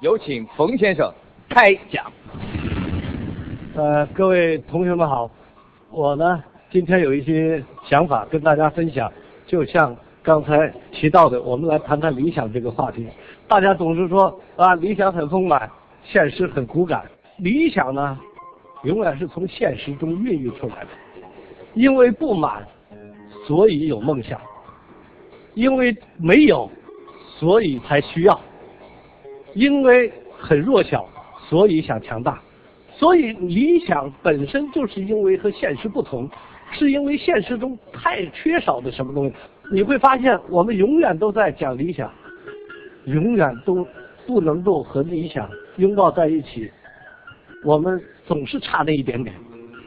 有请冯先生开讲。呃，各位同学们好，我呢今天有一些想法跟大家分享，就像刚才提到的，我们来谈谈理想这个话题。大家总是说啊，理想很丰满，现实很骨感。理想呢，永远是从现实中孕育出来的。因为不满，所以有梦想；因为没有，所以才需要；因为很弱小，所以想强大。所以理想本身就是因为和现实不同，是因为现实中太缺少的什么东西。你会发现，我们永远都在讲理想，永远都不能够和理想拥抱在一起。我们总是差那一点点，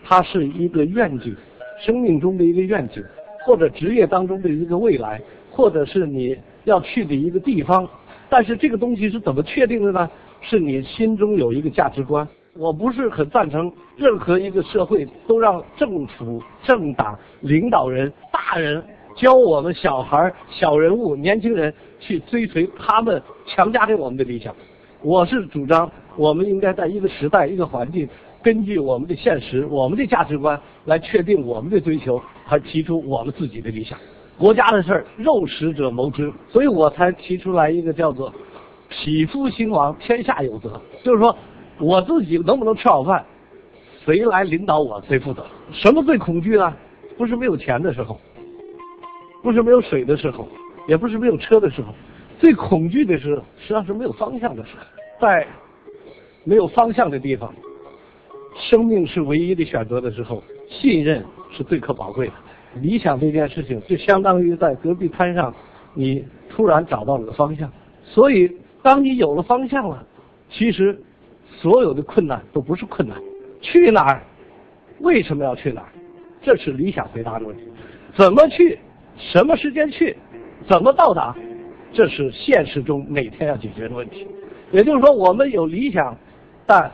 它是一个愿景，生命中的一个愿景，或者职业当中的一个未来，或者是你要去的一个地方。但是这个东西是怎么确定的呢？是你心中有一个价值观。我不是很赞成任何一个社会都让政府、政党、领导人、大人教我们小孩、小人物、年轻人去追随他们强加给我们的理想。我是主张，我们应该在一个时代、一个环境，根据我们的现实、我们的价值观来确定我们的追求，而提出我们自己的理想。国家的事儿，肉食者谋之，所以我才提出来一个叫做“匹夫兴亡，天下有责”，就是说。我自己能不能吃好饭，谁来领导我谁负责。什么最恐惧呢？不是没有钱的时候，不是没有水的时候，也不是没有车的时候，最恐惧的是实际上是没有方向的时候。在没有方向的地方，生命是唯一的选择的时候，信任是最可宝贵的。理想这件事情，就相当于在戈壁滩上，你突然找到了个方向。所以，当你有了方向了，其实。所有的困难都不是困难，去哪儿？为什么要去哪儿？这是理想回答的问题。怎么去？什么时间去？怎么到达？这是现实中每天要解决的问题。也就是说，我们有理想，但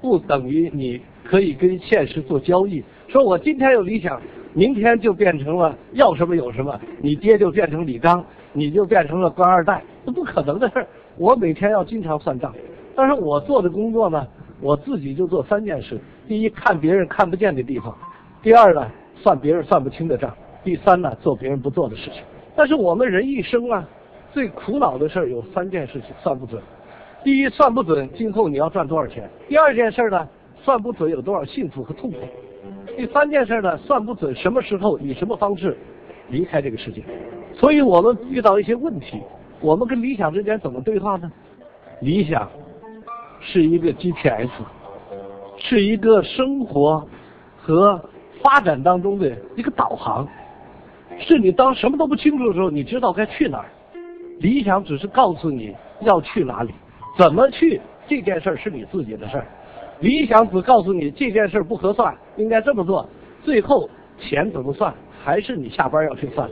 不等于你可以跟现实做交易。说我今天有理想，明天就变成了要什么有什么，你爹就变成李刚，你就变成了官二代，这不可能的事儿。我每天要经常算账。但是我做的工作呢，我自己就做三件事：第一，看别人看不见的地方；第二呢，算别人算不清的账；第三呢，做别人不做的事情。但是我们人一生啊，最苦恼的事有三件事情算不准：第一，算不准今后你要赚多少钱；第二件事呢，算不准有多少幸福和痛苦；第三件事呢，算不准什么时候以什么方式离开这个世界。所以我们遇到一些问题，我们跟理想之间怎么对话呢？理想。是一个 GPS，是一个生活和发展当中的一个导航，是你当什么都不清楚的时候，你知道该去哪儿。理想只是告诉你要去哪里，怎么去这件事儿是你自己的事儿。理想只告诉你这件事不合算，应该这么做，最后钱怎么算还是你下班要去算。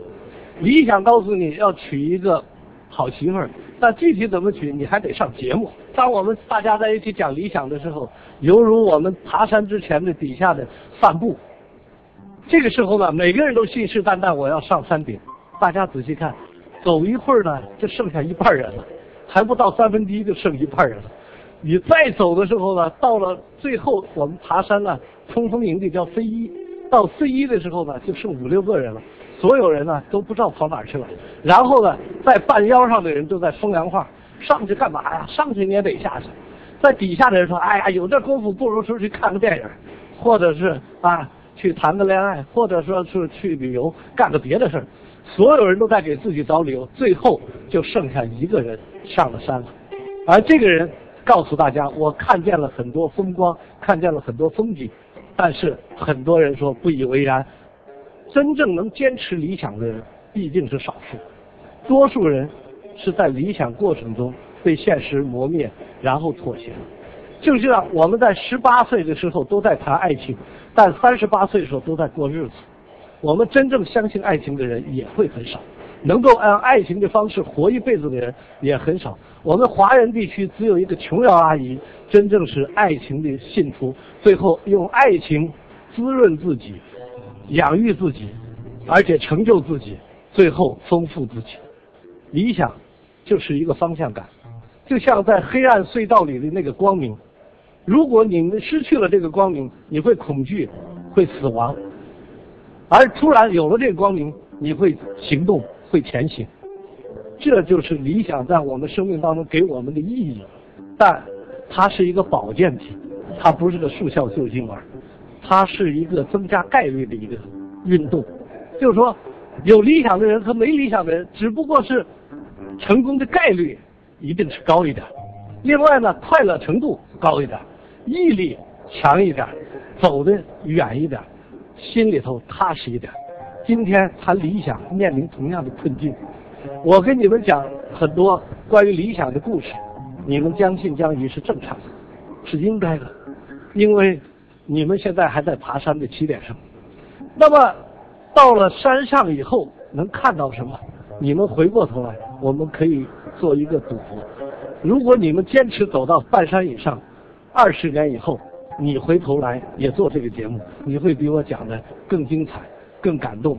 理想告诉你要娶一个好媳妇儿。那具体怎么娶，你还得上节目。当我们大家在一起讲理想的时候，犹如我们爬山之前的底下的散步。这个时候呢，每个人都信誓旦旦我要上山顶。大家仔细看，走一会儿呢，就剩下一半人了，还不到三分之一就剩一半人了。你再走的时候呢，到了最后我们爬山呢，冲锋营地叫 C 一，到 C 一的时候呢，就剩五六个人了。所有人呢都不知道跑哪儿去了，然后呢，在半腰上的人都在风凉话，上去干嘛呀？上去你也得下去。在底下的人说：“哎呀，有这功夫不如出去看个电影，或者是啊去谈个恋爱，或者说是去旅游，干个别的事儿。”所有人都在给自己找理由，最后就剩下一个人上了山了。而这个人告诉大家：“我看见了很多风光，看见了很多风景，但是很多人说不以为然。”真正能坚持理想的人毕竟是少数，多数人是在理想过程中被现实磨灭，然后妥协。就像我们在十八岁的时候都在谈爱情，但三十八岁的时候都在过日子。我们真正相信爱情的人也会很少，能够按爱情的方式活一辈子的人也很少。我们华人地区只有一个琼瑶阿姨，真正是爱情的信徒，最后用爱情滋润自己。养育自己，而且成就自己，最后丰富自己。理想就是一个方向感，就像在黑暗隧道里的那个光明。如果你们失去了这个光明，你会恐惧，会死亡；而突然有了这个光明，你会行动，会前行。这就是理想在我们生命当中给我们的意义。但它是一个保健品，它不是个速效救心丸，它是一个增加概率的一个运动。就是说，有理想的人和没理想的人，只不过是成功的概率一定是高一点。另外呢，快乐程度高一点。毅力强一点，走得远一点，心里头踏实一点。今天谈理想，面临同样的困境。我跟你们讲很多关于理想的故事，你们将信将疑是正常的，是应该的，因为你们现在还在爬山的起点上。那么到了山上以后，能看到什么？你们回过头来，我们可以做一个赌博。如果你们坚持走到半山以上。二十年以后，你回头来也做这个节目，你会比我讲的更精彩、更感动。